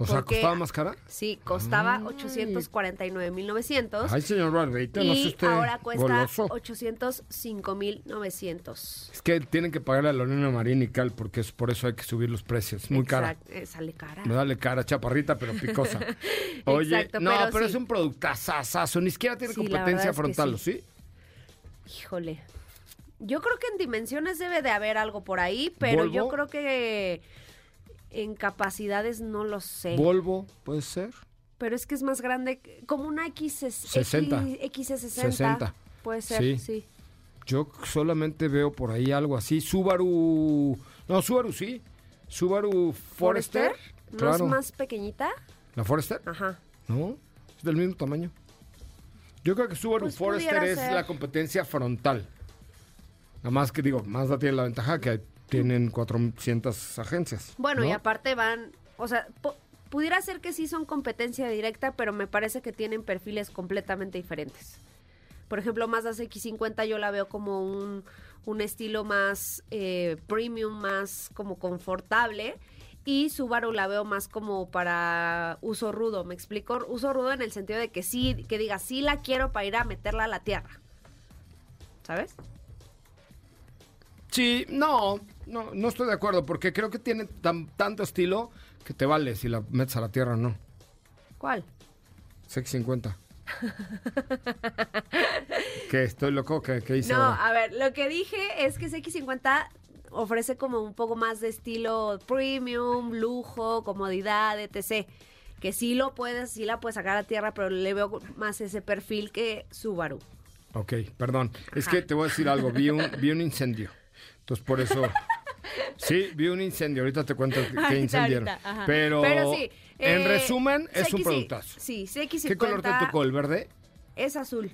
O sea, ¿costaba más cara? Sí, costaba 849.900 Ay, señor Barbeito, no y sé usted ahora cuesta goloso. 805.900. Es que tienen que pagarle a Lorena Marín y Cal porque es por eso hay que subir los precios. Muy cara. Exact- eh, sale cara. Me dale cara, chaparrita, pero picosa. Oye, Exacto, no, pero pero, sí. es un productazazazo. Ni siquiera tiene Sí, la competencia verdad es que frontal, ¿o sí. ¿sí? Híjole. Yo creo que en dimensiones debe de haber algo por ahí, pero yo ¿Volvo? creo que en capacidades no lo sé. Volvo, puede ser. pero es que es más grande, como una X, 60. X60. 60. Puede ser, Sí. sí. Yo solamente veo por ahí algo así. Subaru. No, Subaru sí. Subaru Forester. ¿No Claro. es más pequeñita? ¿La Forester? Ajá. No, es del mismo tamaño. Yo creo que Subaru Pues Forester es ser. la competencia frontal. Nada más que digo, Mazda tiene la ventaja que tienen 400 agencias. Bueno, y aparte van, o sea, po- pudiera ser que sí son competencia directa, pero me parece que tienen perfiles completamente diferentes. Por ejemplo, Mazda X50 yo la veo como un, un estilo más eh, premium, más como confortable. Y Subaru la veo más como para uso rudo, ¿me explico? Uso rudo en el sentido de que sí, que diga, sí la quiero para ir a meterla a la tierra. ¿Sabes? Sí, no, no, no estoy de acuerdo porque creo que tiene tan- tanto estilo que te vale si la metes a la tierra o no. ¿Cuál? X50. ¿Qué? ¿Estoy loco? ¿Qué, qué hice No, ahora? a ver, lo que dije es que ese X50 ofrece como un poco más de estilo premium, lujo, comodidad, etc. Que sí lo puedes, sí la puedes sacar a tierra, pero le veo más ese perfil que Subaru. Ok, perdón. Es Ajá. que te voy a decir algo. Vi un, vi un incendio. Entonces, por eso... Sí, vi un incendio. Ahorita te cuento Ahorita, incendiaron. ahorita. Pero, Pero sí, en eh, resumen, es un productazo. Sí, CX50 ¿Qué color te tocó? ¿El verde? es azul.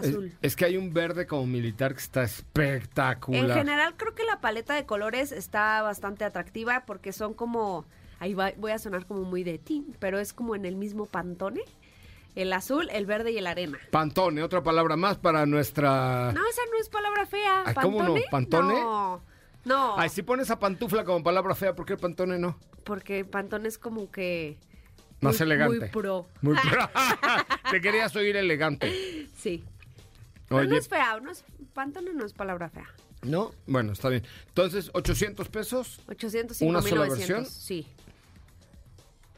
Es, Azul. es que hay un verde como militar que está espectacular. En general creo que la paleta de colores está bastante atractiva porque son como, ahí va- voy a sonar como muy de ti, pero es como en el mismo pantone. El azul, el verde y el arena. Pantone, otra palabra más para nuestra... No, esa no es palabra fea. Ay, ¿cómo no? ¿Pantone? ¿Pantone? No, no, Ay, si pones a pantufla como palabra fea, ¿por qué pantone no? porque pantone es como que... Más muy- elegante. Muy pro. Muy pro. Te querías oír elegante. Sí. Pero no Oye, es fea, no es, pantone no es palabra fea. ¿no? Bueno, está bien. Entonces, 800 pesos 805 ¿Una sola versión? Sí,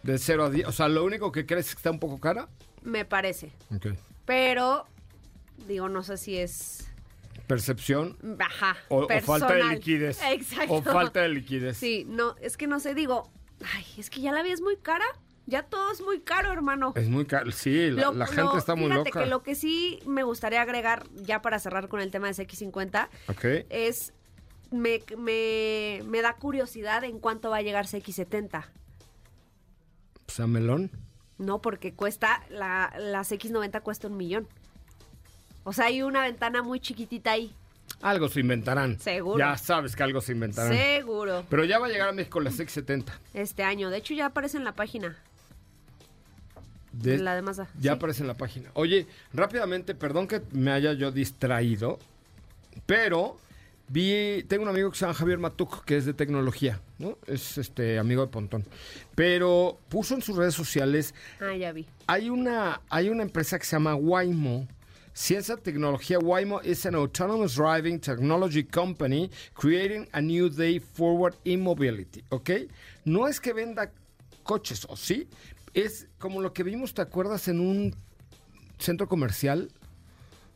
de 0 a 10. O sea, lo único que crees es que está un poco cara. me parece. Ok. Pero, digo, no sé si es... Percepción Ajá. o, o falta de liquidez. Exacto. O falta de liquidez. Sí, no, es que no sé, digo, ay, es que ya la vida es muy cara. Ya todo es muy caro, hermano. Es muy caro. Sí, la, Lo- la lo- gente está muy fíjate loca. que lo que sí me gustaría agregar, ya para cerrar con el tema de CX50, Ok. es, me, me, me da curiosidad en cuánto va a llegar CX70. O sea, melón. No, porque cuesta, la, la CX90 cuesta un millón. O sea, hay una ventana muy chiquitita ahí. Algo se inventarán. Seguro. Ya sabes que algo se inventarán. Seguro. Pero ya va a llegar a México la 670. Este año. De hecho, ya aparece en la página. De- la de Mazda. Ya Sí. aparece en la página. Oye, rápidamente, perdón que me haya yo distraído, pero vi, tengo un amigo que se llama Javier Matuc, que es de tecnología, ¿no? Es este amigo de Pontón. Pero puso en sus redes sociales, Ah, ya vi. hay una, hay una empresa que se llama Waymo. Ciencia Tecnología Waymo is an autonomous driving technology company creating a new day forward in mobility, ¿ok? No es que venda coches, ¿o sí? Es como lo que vimos, ¿te acuerdas? En un centro comercial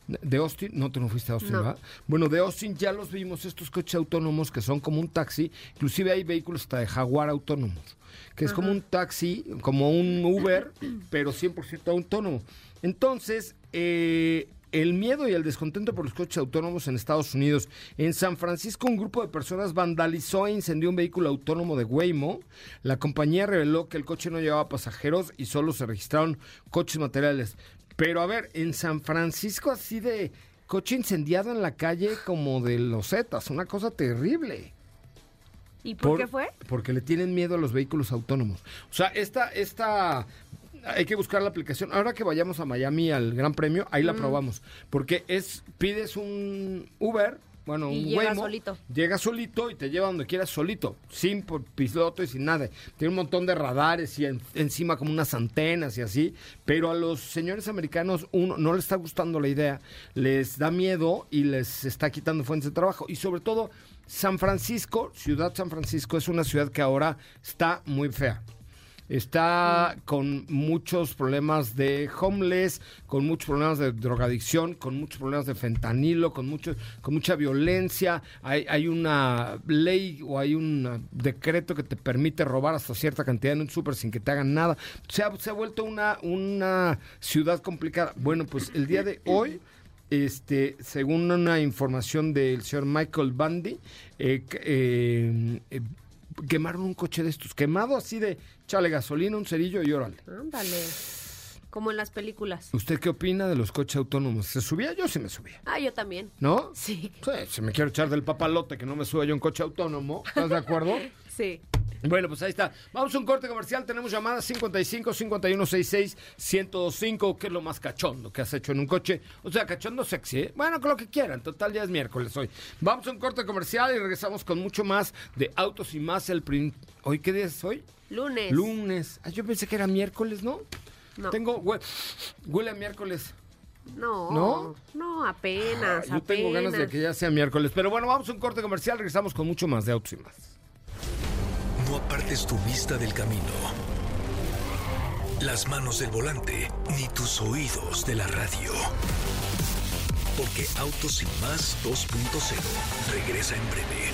de Austin. No, tú no fuiste a Austin, No. ¿verdad? Bueno, de Austin ya los vimos, estos coches autónomos que son como un taxi. Inclusive hay vehículos hasta de Jaguar autónomos, que es como un taxi, como un Uber, pero 100% autónomo. Entonces, eh, el miedo y el descontento por los coches autónomos en Estados Unidos. En San Francisco, un grupo de personas vandalizó e incendió un vehículo autónomo de Waymo. La compañía reveló que el coche no llevaba pasajeros y solo se registraron coches materiales. Pero a ver, en San Francisco así de coche incendiado en la calle como de los Zetas, una cosa terrible. ¿Y por, qué fue? Porque le tienen miedo a los vehículos autónomos. O sea, esta, esta, hay que buscar la aplicación. Ahora que vayamos a Miami al Gran Premio, ahí la probamos. Porque es, pides un Uber, bueno, Y un llega Waymo, solito. llega solito y te lleva donde quieras solito, sin piloto y sin nada. Tiene un montón de radares y en- encima como unas antenas y así, pero a los señores americanos uno no les está gustando la idea, les da miedo y les está quitando fuentes de trabajo y sobre todo San Francisco, ciudad San Francisco es una ciudad que ahora está muy fea. Está con muchos problemas de homeless, con muchos problemas de drogadicción, con muchos problemas de fentanilo, con mucho, con mucha violencia. Hay, hay una ley o hay un decreto que te permite robar hasta cierta cantidad en un súper sin que te hagan nada. Se ha, se ha vuelto una, una ciudad complicada. Bueno, pues el día de hoy este, según una información del señor Michael Bundy, eh, eh, eh, quemaron un coche de estos, quemado así de chale gasolina, un cerillo y órale. Ándale. Como en las películas. ¿Usted qué opina de los coches autónomos? ¿Se subía? Yo sí me subía. Ah, yo también. ¿No? Sí. Sí, si me quiero echar del papalote que no me suba yo un coche autónomo, ¿estás de acuerdo? Sí. Bueno, pues ahí está. Vamos a un corte comercial. Tenemos llamadas 55 51 66 1025. ¿Qué es lo más cachondo que has hecho en un coche? O sea, cachondo sexy, ¿eh? Bueno, con lo que quieran. Total, ya es miércoles hoy. Vamos a un corte comercial y regresamos con mucho más de autos y más. El ¿Hoy qué día es hoy? Lunes. Lunes. Ah, yo pensé que era miércoles, ¿no? No. Tengo. hue- Huele a miércoles. No. ¿No? No, apenas. Yo tengo ganas de que ya sea miércoles. Pero bueno, vamos a un corte comercial. Regresamos con mucho más de autos y más. No apartes tu vista del camino. Las manos del volante, ni tus oídos de la radio. Porque Autos y más 2.0 regresa en breve.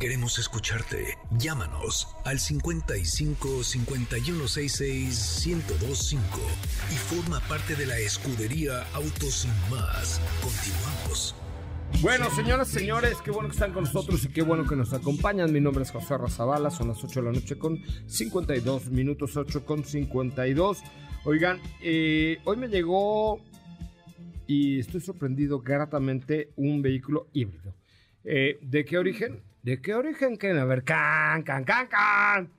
Queremos escucharte. Llámanos al 55 5166 1025 y forma parte de la escudería Autos y más. Continuamos. Bueno, señoras, señores, qué bueno que están con nosotros y qué bueno que nos acompañan. Mi nombre es José Razabala, son las 8 de la noche con 52 minutos, 8 con 52. Oigan, eh, hoy me llegó y estoy sorprendido gratamente un vehículo híbrido. Eh, ¿De qué origen? ¿De qué origen? Que a ver, can, can, can, can.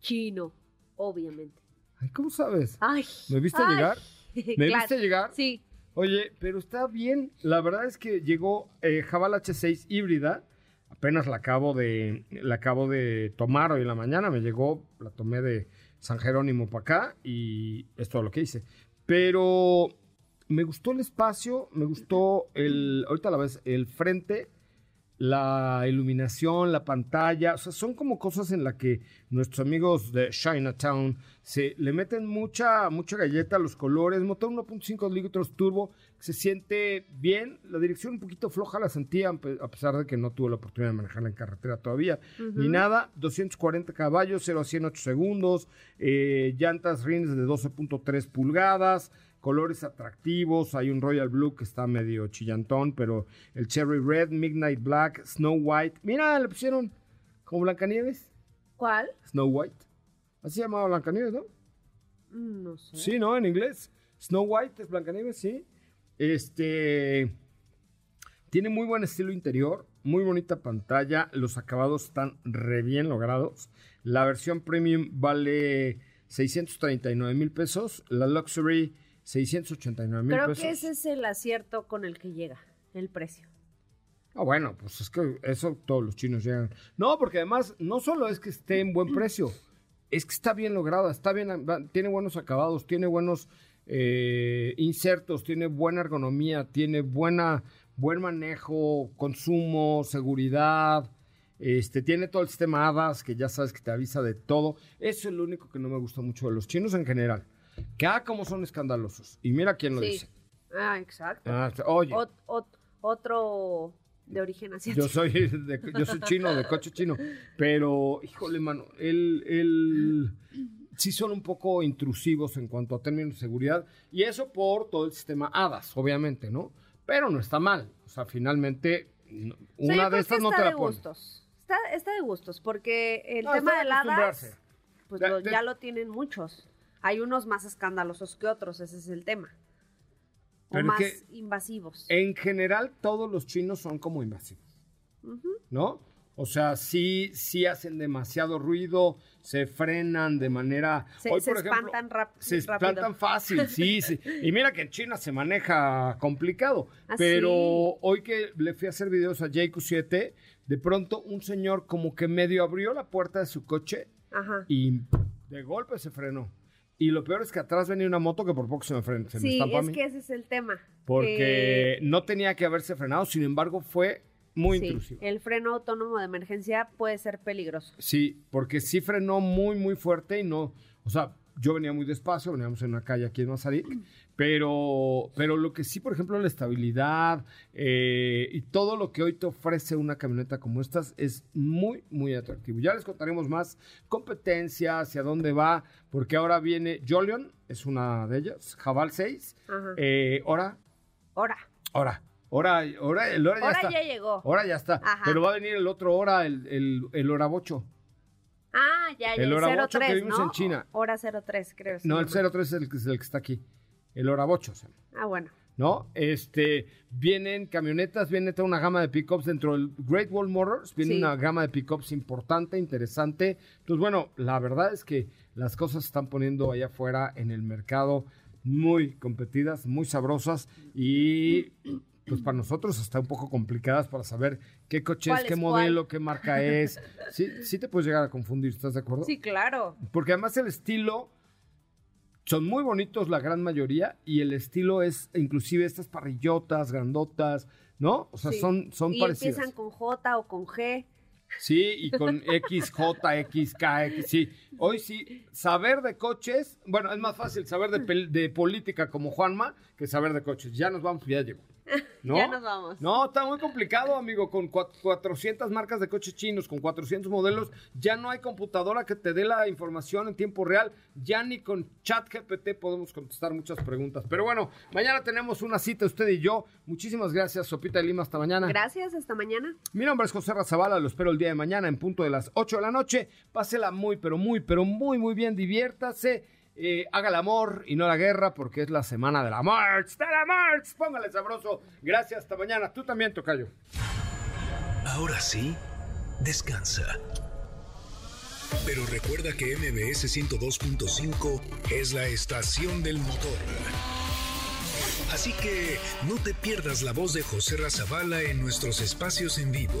Chino, obviamente. Ay, ¿Cómo sabes? Ay. ¿Me viste ay. llegar? ¿Me Claro. viste llegar? Sí. Oye, pero está bien. La verdad es que llegó eh, Javal H6 híbrida. Apenas la acabo de la acabo de tomar hoy en la mañana. Me llegó, la tomé de San Jerónimo para acá y es todo lo que hice. Pero me gustó el espacio, me gustó el, ahorita la ves, el frente, la iluminación, la pantalla, o sea, son como cosas en las que nuestros amigos de Chinatown se le meten mucha, mucha galleta a los colores, motor 1.5 litros turbo, se siente bien, la dirección un poquito floja la sentía, a pesar de que no tuve la oportunidad de manejarla en carretera todavía, ni nada, 240 caballos, 0 a 100 8 segundos, eh, llantas rines de 12.3 pulgadas, colores atractivos. Hay un Royal Blue que está medio chillantón, pero el Cherry Red, Midnight Black, Snow White. Mira, le pusieron como Blancanieves. ¿Cuál? Snow White. Así se llamaba Blancanieves, ¿no? Mm, No sé. Sí, ¿no? En inglés. Snow White es Blancanieves, sí. Este. Tiene muy buen estilo interior, muy bonita pantalla. Los acabados están re bien logrados. La versión premium vale 639 mil pesos. La luxury 689 mil Creo pesos. que ese es el acierto con el que llega el precio. Ah, bueno, pues es que eso todos los chinos llegan. No, porque además no solo es que esté en buen precio, es que está bien lograda, está bien, tiene buenos acabados, tiene buenos eh, insertos, tiene buena ergonomía, tiene buena, buen manejo, consumo, seguridad. Este, tiene todo el sistema ADAS que ya sabes que te avisa de todo. Eso es lo único que no me gusta mucho de los chinos en general. Que ah, como son escandalosos. Y mira quién lo Sí. dice. Ah, exacto. Ah, oye. Ot- ot- otro de origen asiático. Yo soy, de- yo soy chino, de coche chino. Pero, híjole, mano, él, él sí son un poco intrusivos en cuanto a términos de seguridad. Y eso por todo el sistema ADAS, obviamente, ¿no? Pero no está mal. O sea, finalmente, O sea, una de estas no te la gustos. Está, está de gustos, porque el No, tema del hadas, pues De- lo- de- ya lo tienen muchos. Hay unos más escandalosos que otros, ese es el tema. O Pero es más que- invasivos. En general, todos los chinos son como invasivos. ¿No? O sea, sí, sí hacen demasiado ruido, se frenan de manera... Se, Hoy, se por ejemplo, espantan rap- se rápido. espantan fácil, sí, sí. Y mira que en China se maneja complicado. Ah, pero sí. hoy que le fui a hacer videos a JQ7, de pronto un señor como que medio abrió la puerta de su coche Ajá. y de golpe se frenó. Y lo peor es que atrás venía una moto que por poco se me frena. Se me Sí, a es que ese es el tema. Porque que- no tenía que haberse frenado, sin embargo fue muy sí, intrusivo. el freno autónomo de emergencia puede ser peligroso. Sí, porque sí frenó muy, muy fuerte y no, o sea, yo venía muy despacio, veníamos en una calle aquí en Mazarik, pero, pero lo que sí, por ejemplo, la estabilidad eh, y todo lo que hoy te ofrece una camioneta como estas es muy, muy atractivo. Ya les contaremos más competencia, hacia dónde va, porque ahora viene Jolion, es una de ellas, Jabal 6, Ajá. eh, Hora, Hora. Hora, hora, el hora ya ahora está. ya llegó. Ahora ya está. Ajá. Pero va a venir el otro hora, el, el, el hora bocho. Ah, ya, ya, El hora ocho que 03, vimos ¿no? en China. Hora 03, creo. No, el llama. 03 es el, es el que está aquí. El hora bocho, se llama, Ah, bueno. ¿no? Este, vienen camionetas, viene toda una gama de pickups dentro del Great Wall Motors, viene Sí. una gama de pickups importante, interesante. Entonces, bueno, la verdad es que las cosas se están poniendo allá afuera en el mercado muy competidas, muy sabrosas y pues para nosotros está un poco complicadas para saber qué coche es, ¿Cuál qué es modelo, qué marca es. Sí, sí te puedes llegar a confundir, ¿estás de acuerdo? Sí, claro. Porque además el estilo son muy bonitos la gran mayoría y el estilo es inclusive estas parrillotas grandotas, ¿no? O sea, Sí. son son y parecidas. empiezan con J o con G. Sí, y con X, J, X, K, X, sí. Hoy sí, saber de coches, bueno, es más fácil saber de, de política como Juanma que saber de coches. Ya nos vamos, ya llegó. ¿No? Ya nos vamos. No, está muy complicado, amigo. Con cua- 400 marcas de coches chinos, con 400 modelos, ya no hay computadora que te dé la información en tiempo real. Ya ni con chat GPT podemos contestar muchas preguntas. Pero bueno, mañana tenemos una cita usted y yo. Muchísimas gracias, Sopita de Lima. Hasta mañana. Gracias, hasta mañana. Mi nombre es José Razabala, lo espero el día de mañana en punto de las 8 de la noche. Pásela muy, pero muy, pero muy, muy bien, diviértase, eh, haga el amor y no la guerra porque es la semana de la March, de la March. Póngale sabroso. Gracias, hasta mañana. Tú también, Tocayo. Ahora sí, descansa. Pero recuerda que MBS 102.5 es la estación del motor. Así que no te pierdas la voz de José Razabala en nuestros espacios en vivo.